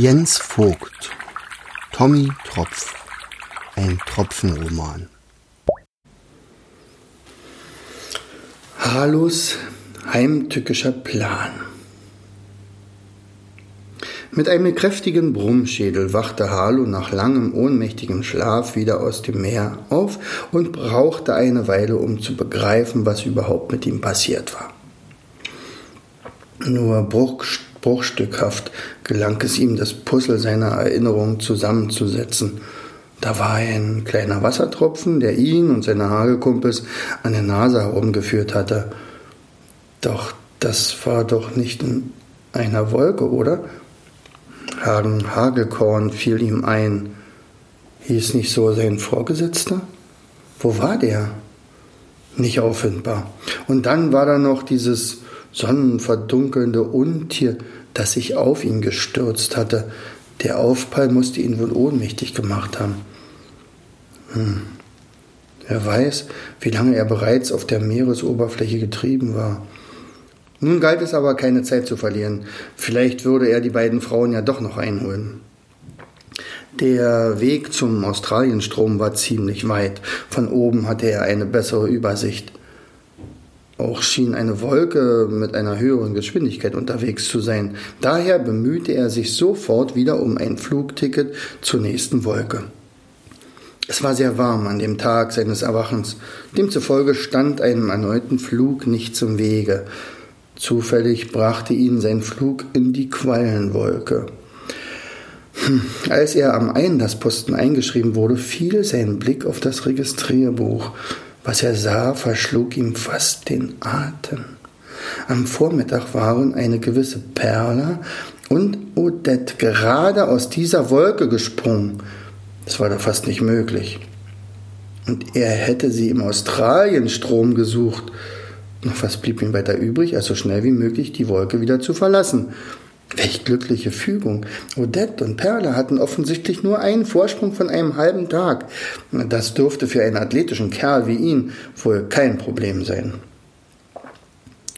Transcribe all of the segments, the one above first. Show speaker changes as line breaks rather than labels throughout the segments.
Jens Vogt Tommy Tropf Ein Tropfenroman
Halus heimtückischer Plan Mit einem kräftigen Brummschädel wachte Harlow nach langem ohnmächtigem Schlaf wieder aus dem Meer auf und brauchte eine Weile, um zu begreifen, was überhaupt mit ihm passiert war. Nur Bruchstück bruchstückhaft gelang es ihm, das Puzzle seiner Erinnerungen zusammenzusetzen. Da war ein kleiner Wassertropfen, der ihn und seine Hagelkumpels an der Nase herumgeführt hatte. Doch das war doch nicht in einer Wolke, oder? Hagen Hagelkorn fiel ihm ein. Hieß nicht so sein Vorgesetzter? Wo war der? Nicht auffindbar. Und dann war da noch dieses sonnenverdunkelnde Untier, das sich auf ihn gestürzt hatte. Der Aufprall musste ihn wohl ohnmächtig gemacht haben. Hm. Wer weiß, wie lange er bereits auf der Meeresoberfläche getrieben war. Nun galt es aber keine Zeit zu verlieren. Vielleicht würde er die beiden Frauen ja doch noch einholen. Der Weg zum Australienstrom war ziemlich weit. Von oben hatte er eine bessere Übersicht. Auch schien eine Wolke mit einer höheren Geschwindigkeit unterwegs zu sein. Daher bemühte er sich sofort wieder um ein Flugticket zur nächsten Wolke. Es war sehr warm an dem Tag seines Erwachens. Demzufolge stand einem erneuten Flug nicht zum Wege. Zufällig brachte ihn sein Flug in die Quallenwolke. Hm, als er am Einlassposten eingeschrieben wurde, fiel sein Blick auf das Registrierbuch. Was er sah, verschlug ihm fast den Atem. Am Vormittag waren eine gewisse Perla und Odette gerade aus dieser Wolke gesprungen. Das war doch fast nicht möglich. Und er hätte sie im Australienstrom gesucht. Noch was blieb ihm weiter übrig, als so schnell wie möglich die Wolke wieder zu verlassen. Welch glückliche Fügung. Odette und Perle hatten offensichtlich nur einen Vorsprung von einem halben Tag. Das dürfte für einen athletischen Kerl wie ihn wohl kein Problem sein.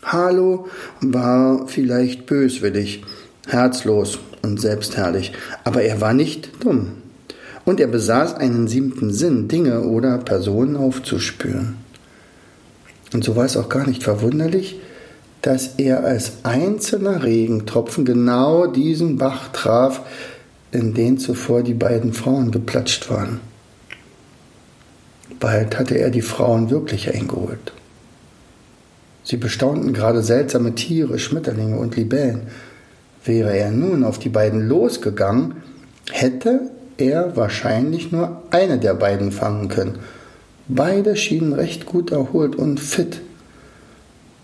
Harlow war vielleicht böswillig, herzlos und selbstherrlich, aber er war nicht dumm. Und er besaß einen siebten Sinn, Dinge oder Personen aufzuspüren. Und so war es auch gar nicht verwunderlich, dass er als einzelner Regentropfen genau diesen Bach traf, in den zuvor die beiden Frauen geplatscht waren. Bald hatte er die Frauen wirklich eingeholt. Sie bestaunten gerade seltsame Tiere, Schmetterlinge und Libellen. Wäre er nun auf die beiden losgegangen, hätte er wahrscheinlich nur eine der beiden fangen können. Beide schienen recht gut erholt und fit.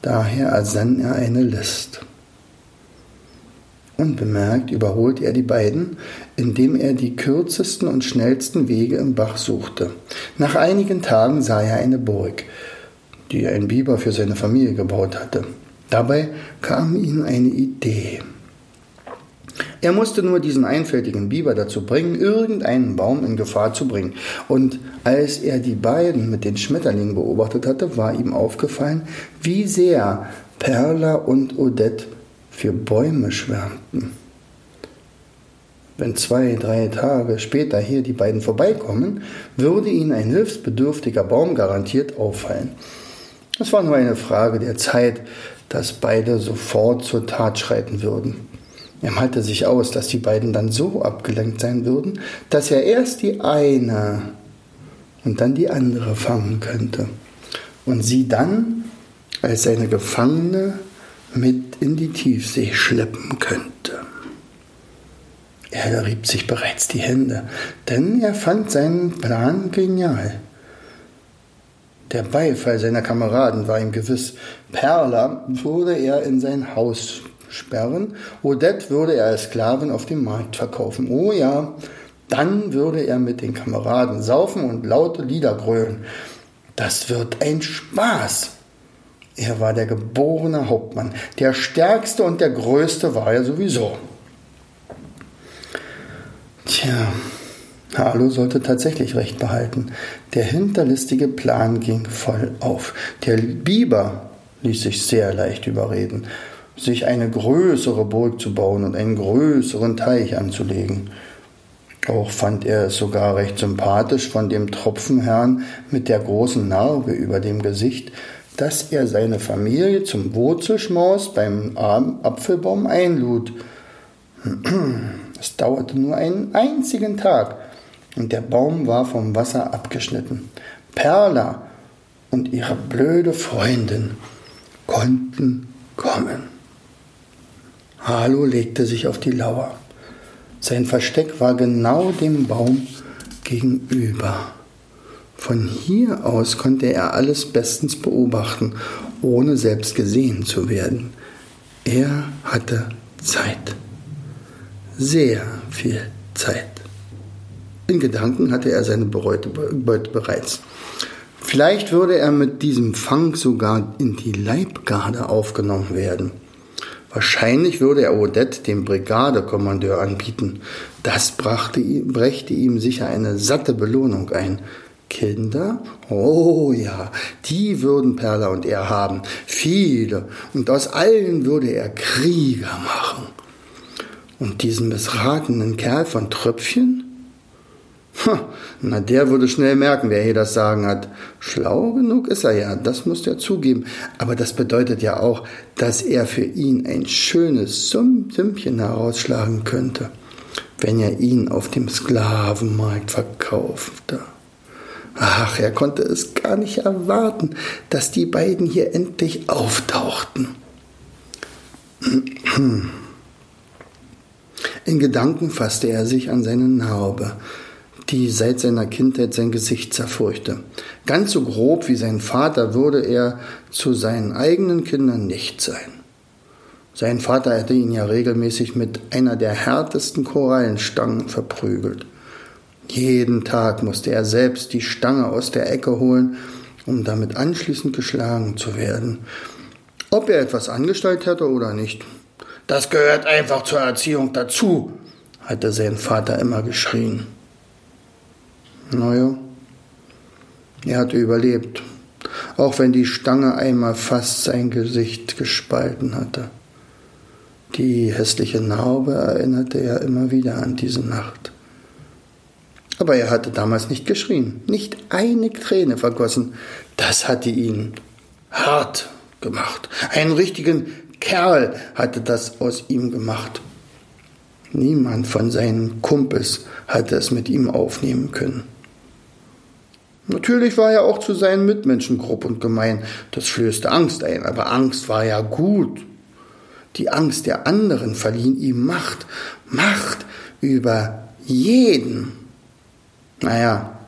Daher ersann er eine List. Unbemerkt überholte er die beiden, indem er die kürzesten und schnellsten Wege im Bach suchte. Nach einigen Tagen sah er eine Burg, die ein Biber für seine Familie gebaut hatte. Dabei kam ihm eine Idee. Er musste nur diesen einfältigen Biber dazu bringen, irgendeinen Baum in Gefahr zu bringen. Und als er die beiden mit den Schmetterlingen beobachtet hatte, war ihm aufgefallen, wie sehr Perla und Odette für Bäume schwärmten. Wenn zwei, drei Tage später hier die beiden vorbeikommen, würde ihnen ein hilfsbedürftiger Baum garantiert auffallen. Es war nur eine Frage der Zeit, dass beide sofort zur Tat schreiten würden. Er malte sich aus, dass die beiden dann so abgelenkt sein würden, dass er erst die eine und dann die andere fangen könnte und sie dann als seine Gefangene mit in die Tiefsee schleppen könnte. Er rieb sich bereits die Hände, denn er fand seinen Plan genial. Der Beifall seiner Kameraden war ihm gewiss. Perla wurde er in sein Haus sperren. Odette würde er als Sklaven auf dem Markt verkaufen. Oh ja, dann würde er mit den Kameraden saufen und laute Lieder grölen. Das wird ein Spaß. Er war der geborene Hauptmann. Der stärkste und der größte war er sowieso. Tja, Harlow sollte tatsächlich recht behalten. Der hinterlistige Plan ging voll auf. Der Biber ließ sich sehr leicht überreden. Sich eine größere Burg zu bauen und einen größeren Teich anzulegen. Auch fand er es sogar recht sympathisch von dem Tropfenherrn mit der großen Narbe über dem Gesicht, dass er seine Familie zum Wurzelschmaus beim Apfelbaum einlud. Es dauerte nur einen einzigen Tag und der Baum war vom Wasser abgeschnitten. Perla und ihre blöde Freundin konnten kommen. Harlow legte sich auf die Lauer. Sein Versteck war genau dem Baum gegenüber. Von hier aus konnte er alles bestens beobachten, ohne selbst gesehen zu werden. Er hatte Zeit. Sehr viel Zeit. In Gedanken hatte er seine Beute bereits. Vielleicht würde er mit diesem Fang sogar in die Leibgarde aufgenommen werden. Wahrscheinlich würde er Odette dem Brigadekommandeur anbieten. Das brachte, brächte ihm sicher eine satte Belohnung ein. Kinder? Oh ja, die würden Perla und er haben. Viele. Und aus allen würde er Krieger machen. Und diesen missratenen Kerl von Tröpfchen? Na, der würde schnell merken, wer hier das Sagen hat. Schlau genug ist er ja, das muss er zugeben. Aber das bedeutet ja auch, dass er für ihn ein schönes Sümmchen herausschlagen könnte, wenn er ihn auf dem Sklavenmarkt verkaufte. Ach, er konnte es gar nicht erwarten, dass die beiden hier endlich auftauchten. In Gedanken fasste er sich an seine Narbe, die seit seiner Kindheit sein Gesicht zerfurchte. Ganz so grob wie sein Vater würde er zu seinen eigenen Kindern nicht sein. Sein Vater hätte ihn ja regelmäßig mit einer der härtesten Korallenstangen verprügelt. Jeden Tag musste er selbst die Stange aus der Ecke holen, um damit anschließend geschlagen zu werden. Ob er etwas angestellt hätte oder nicht. Das gehört einfach zur Erziehung dazu, hatte sein Vater immer geschrien. Naja, er hatte überlebt, auch wenn die Stange einmal fast sein Gesicht gespalten hatte. Die hässliche Narbe erinnerte er immer wieder an diese Nacht. Aber er hatte damals nicht geschrien, nicht eine Träne vergossen. Das hatte ihn hart gemacht. Einen richtigen Kerl hatte das aus ihm gemacht. Niemand von seinen Kumpels hatte es mit ihm aufnehmen können. Natürlich war er auch zu seinen Mitmenschen grob und gemein. Das flößte Angst ein, aber Angst war ja gut. Die Angst der anderen verlieh ihm Macht, Macht über jeden. Naja,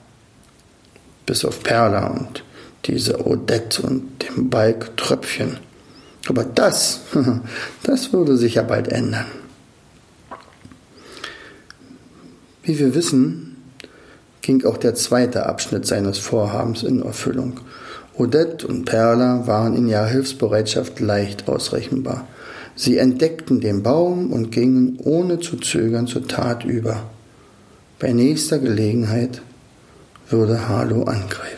bis auf Perla und diese Odette und dem Balk Tröpfchen. Aber das, das würde sich ja bald ändern. Wie wir wissen, ging auch der zweite Abschnitt seines Vorhabens in Erfüllung. Odette und Perla waren in ihrer Hilfsbereitschaft leicht ausrechenbar. Sie entdeckten den Baum und gingen ohne zu zögern zur Tat über. Bei nächster Gelegenheit würde Harlow angreifen.